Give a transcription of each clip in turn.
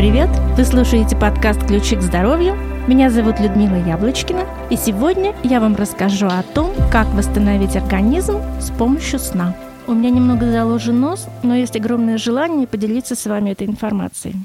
привет! Вы слушаете подкаст «Ключи к здоровью». Меня зовут Людмила Яблочкина, и сегодня я вам расскажу о том, как восстановить организм с помощью сна. У меня немного заложен нос, но есть огромное желание поделиться с вами этой информацией.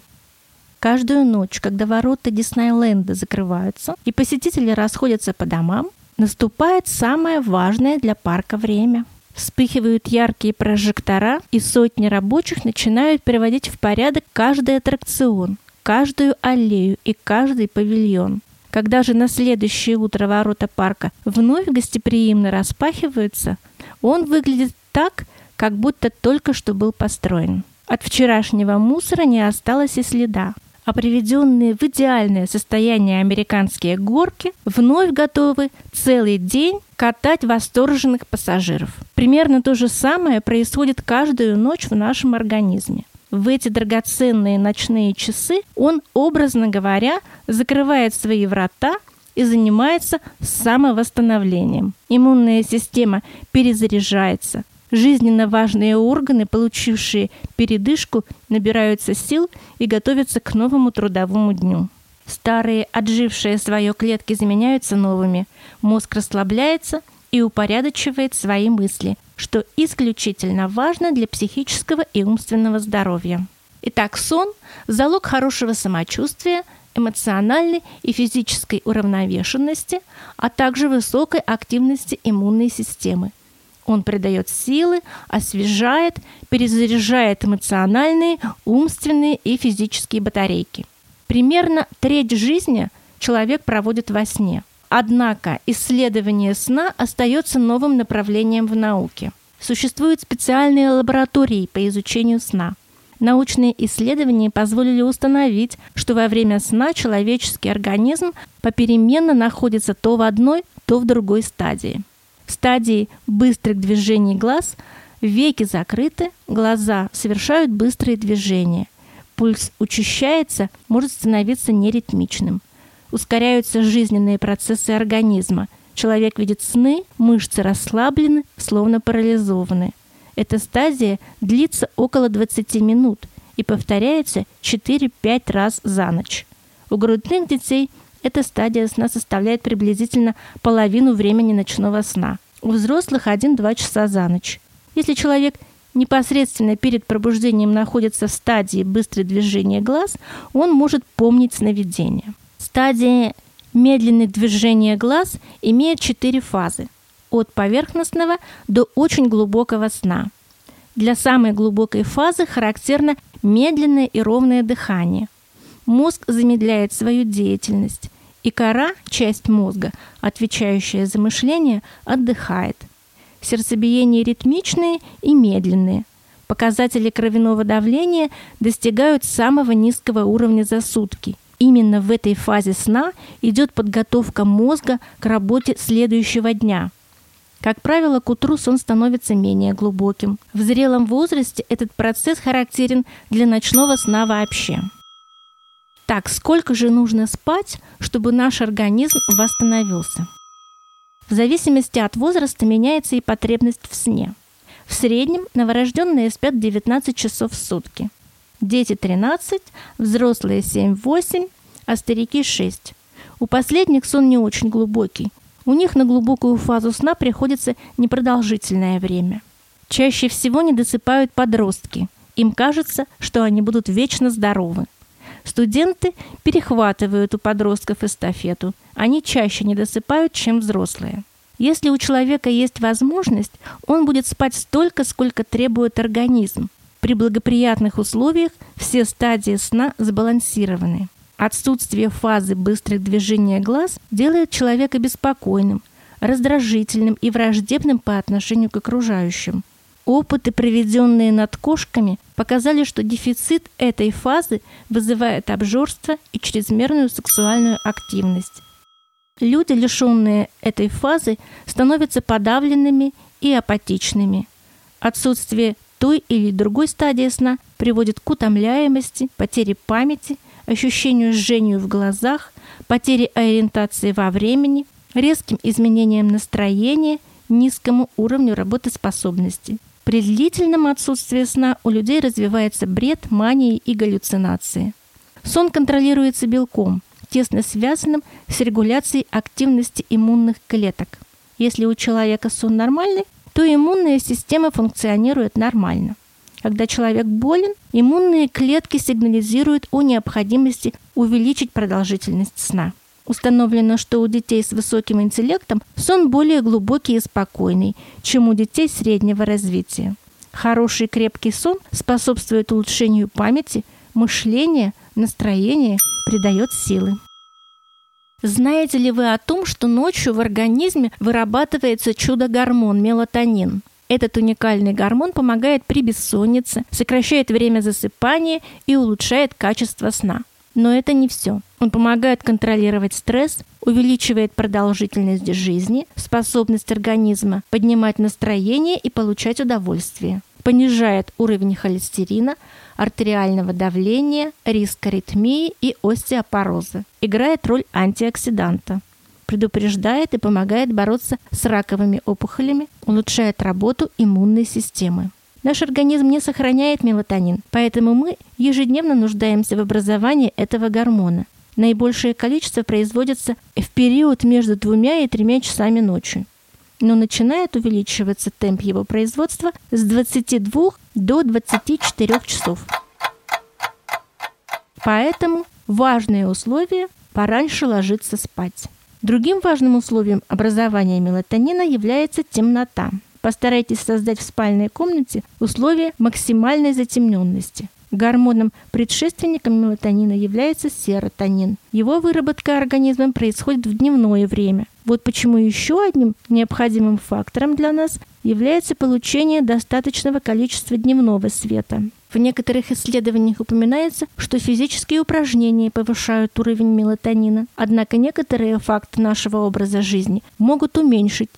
Каждую ночь, когда ворота Диснейленда закрываются и посетители расходятся по домам, наступает самое важное для парка время – Вспыхивают яркие прожектора, и сотни рабочих начинают приводить в порядок каждый аттракцион, каждую аллею и каждый павильон. Когда же на следующее утро ворота парка вновь гостеприимно распахиваются, он выглядит так, как будто только что был построен. От вчерашнего мусора не осталось и следа а приведенные в идеальное состояние американские горки вновь готовы целый день катать восторженных пассажиров. Примерно то же самое происходит каждую ночь в нашем организме. В эти драгоценные ночные часы он, образно говоря, закрывает свои врата и занимается самовосстановлением. Иммунная система перезаряжается, Жизненно важные органы, получившие передышку, набираются сил и готовятся к новому трудовому дню. Старые, отжившие свое клетки, заменяются новыми. Мозг расслабляется и упорядочивает свои мысли, что исключительно важно для психического и умственного здоровья. Итак, сон – залог хорошего самочувствия, эмоциональной и физической уравновешенности, а также высокой активности иммунной системы – он придает силы, освежает, перезаряжает эмоциональные, умственные и физические батарейки. Примерно треть жизни человек проводит во сне. Однако исследование сна остается новым направлением в науке. Существуют специальные лаборатории по изучению сна. Научные исследования позволили установить, что во время сна человеческий организм попеременно находится то в одной, то в другой стадии. В стадии быстрых движений глаз веки закрыты, глаза совершают быстрые движения. Пульс учащается, может становиться неритмичным. Ускоряются жизненные процессы организма. Человек видит сны, мышцы расслаблены, словно парализованы. Эта стадия длится около 20 минут и повторяется 4-5 раз за ночь. У грудных детей – эта стадия сна составляет приблизительно половину времени ночного сна. У взрослых 1-2 часа за ночь. Если человек непосредственно перед пробуждением находится в стадии быстрое движение глаз, он может помнить сновидение. Стадия медленных движения глаз имеет четыре фазы – от поверхностного до очень глубокого сна. Для самой глубокой фазы характерно медленное и ровное дыхание. Мозг замедляет свою деятельность и кора, часть мозга, отвечающая за мышление, отдыхает. Сердцебиение ритмичные и медленные. Показатели кровяного давления достигают самого низкого уровня за сутки. Именно в этой фазе сна идет подготовка мозга к работе следующего дня. Как правило, к утру сон становится менее глубоким. В зрелом возрасте этот процесс характерен для ночного сна вообще. Так, сколько же нужно спать, чтобы наш организм восстановился? В зависимости от возраста меняется и потребность в сне. В среднем новорожденные спят 19 часов в сутки. Дети 13, взрослые 7-8, а старики 6. У последних сон не очень глубокий. У них на глубокую фазу сна приходится непродолжительное время. Чаще всего не досыпают подростки. Им кажется, что они будут вечно здоровы. Студенты перехватывают у подростков эстафету. Они чаще не досыпают, чем взрослые. Если у человека есть возможность, он будет спать столько, сколько требует организм. При благоприятных условиях все стадии сна сбалансированы. Отсутствие фазы быстрых движений глаз делает человека беспокойным, раздражительным и враждебным по отношению к окружающим – Опыты, проведенные над кошками, показали, что дефицит этой фазы вызывает обжорство и чрезмерную сексуальную активность. Люди, лишенные этой фазы, становятся подавленными и апатичными. Отсутствие той или другой стадии сна приводит к утомляемости, потере памяти, ощущению жжению в глазах, потере ориентации во времени, резким изменениям настроения, низкому уровню работоспособности. При длительном отсутствии сна у людей развивается бред, мания и галлюцинации. Сон контролируется белком, тесно связанным с регуляцией активности иммунных клеток. Если у человека сон нормальный, то иммунная система функционирует нормально. Когда человек болен, иммунные клетки сигнализируют о необходимости увеличить продолжительность сна. Установлено, что у детей с высоким интеллектом сон более глубокий и спокойный, чем у детей среднего развития. Хороший крепкий сон способствует улучшению памяти, мышления, настроения, придает силы. Знаете ли вы о том, что ночью в организме вырабатывается чудо-гормон мелатонин? Этот уникальный гормон помогает при бессоннице, сокращает время засыпания и улучшает качество сна. Но это не все. Он помогает контролировать стресс, увеличивает продолжительность жизни, способность организма поднимать настроение и получать удовольствие, понижает уровень холестерина, артериального давления, риск аритмии и остеопороза, играет роль антиоксиданта, предупреждает и помогает бороться с раковыми опухолями, улучшает работу иммунной системы. Наш организм не сохраняет мелатонин, поэтому мы ежедневно нуждаемся в образовании этого гормона. Наибольшее количество производится в период между двумя и тремя часами ночи. Но начинает увеличиваться темп его производства с 22 до 24 часов. Поэтому важное условие – пораньше ложиться спать. Другим важным условием образования мелатонина является темнота – Постарайтесь создать в спальной комнате условия максимальной затемненности. Гормоном предшественником мелатонина является серотонин. Его выработка организмом происходит в дневное время. Вот почему еще одним необходимым фактором для нас является получение достаточного количества дневного света. В некоторых исследованиях упоминается, что физические упражнения повышают уровень мелатонина, однако некоторые факты нашего образа жизни могут уменьшить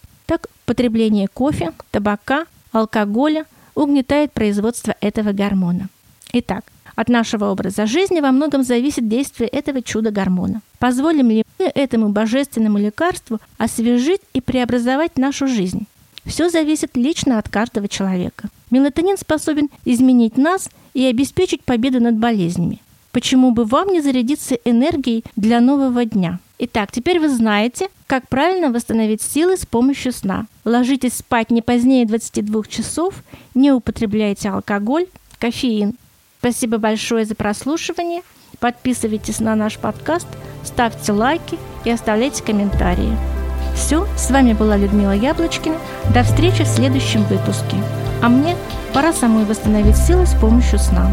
потребление кофе, табака, алкоголя угнетает производство этого гормона. Итак, от нашего образа жизни во многом зависит действие этого чудо-гормона. Позволим ли мы этому божественному лекарству освежить и преобразовать нашу жизнь? Все зависит лично от каждого человека. Мелатонин способен изменить нас и обеспечить победу над болезнями. Почему бы вам не зарядиться энергией для нового дня? Итак, теперь вы знаете, как правильно восстановить силы с помощью сна. Ложитесь спать не позднее 22 часов, не употребляйте алкоголь, кофеин. Спасибо большое за прослушивание. Подписывайтесь на наш подкаст, ставьте лайки и оставляйте комментарии. Все, с вами была Людмила Яблочкина. До встречи в следующем выпуске. А мне пора самой восстановить силы с помощью сна.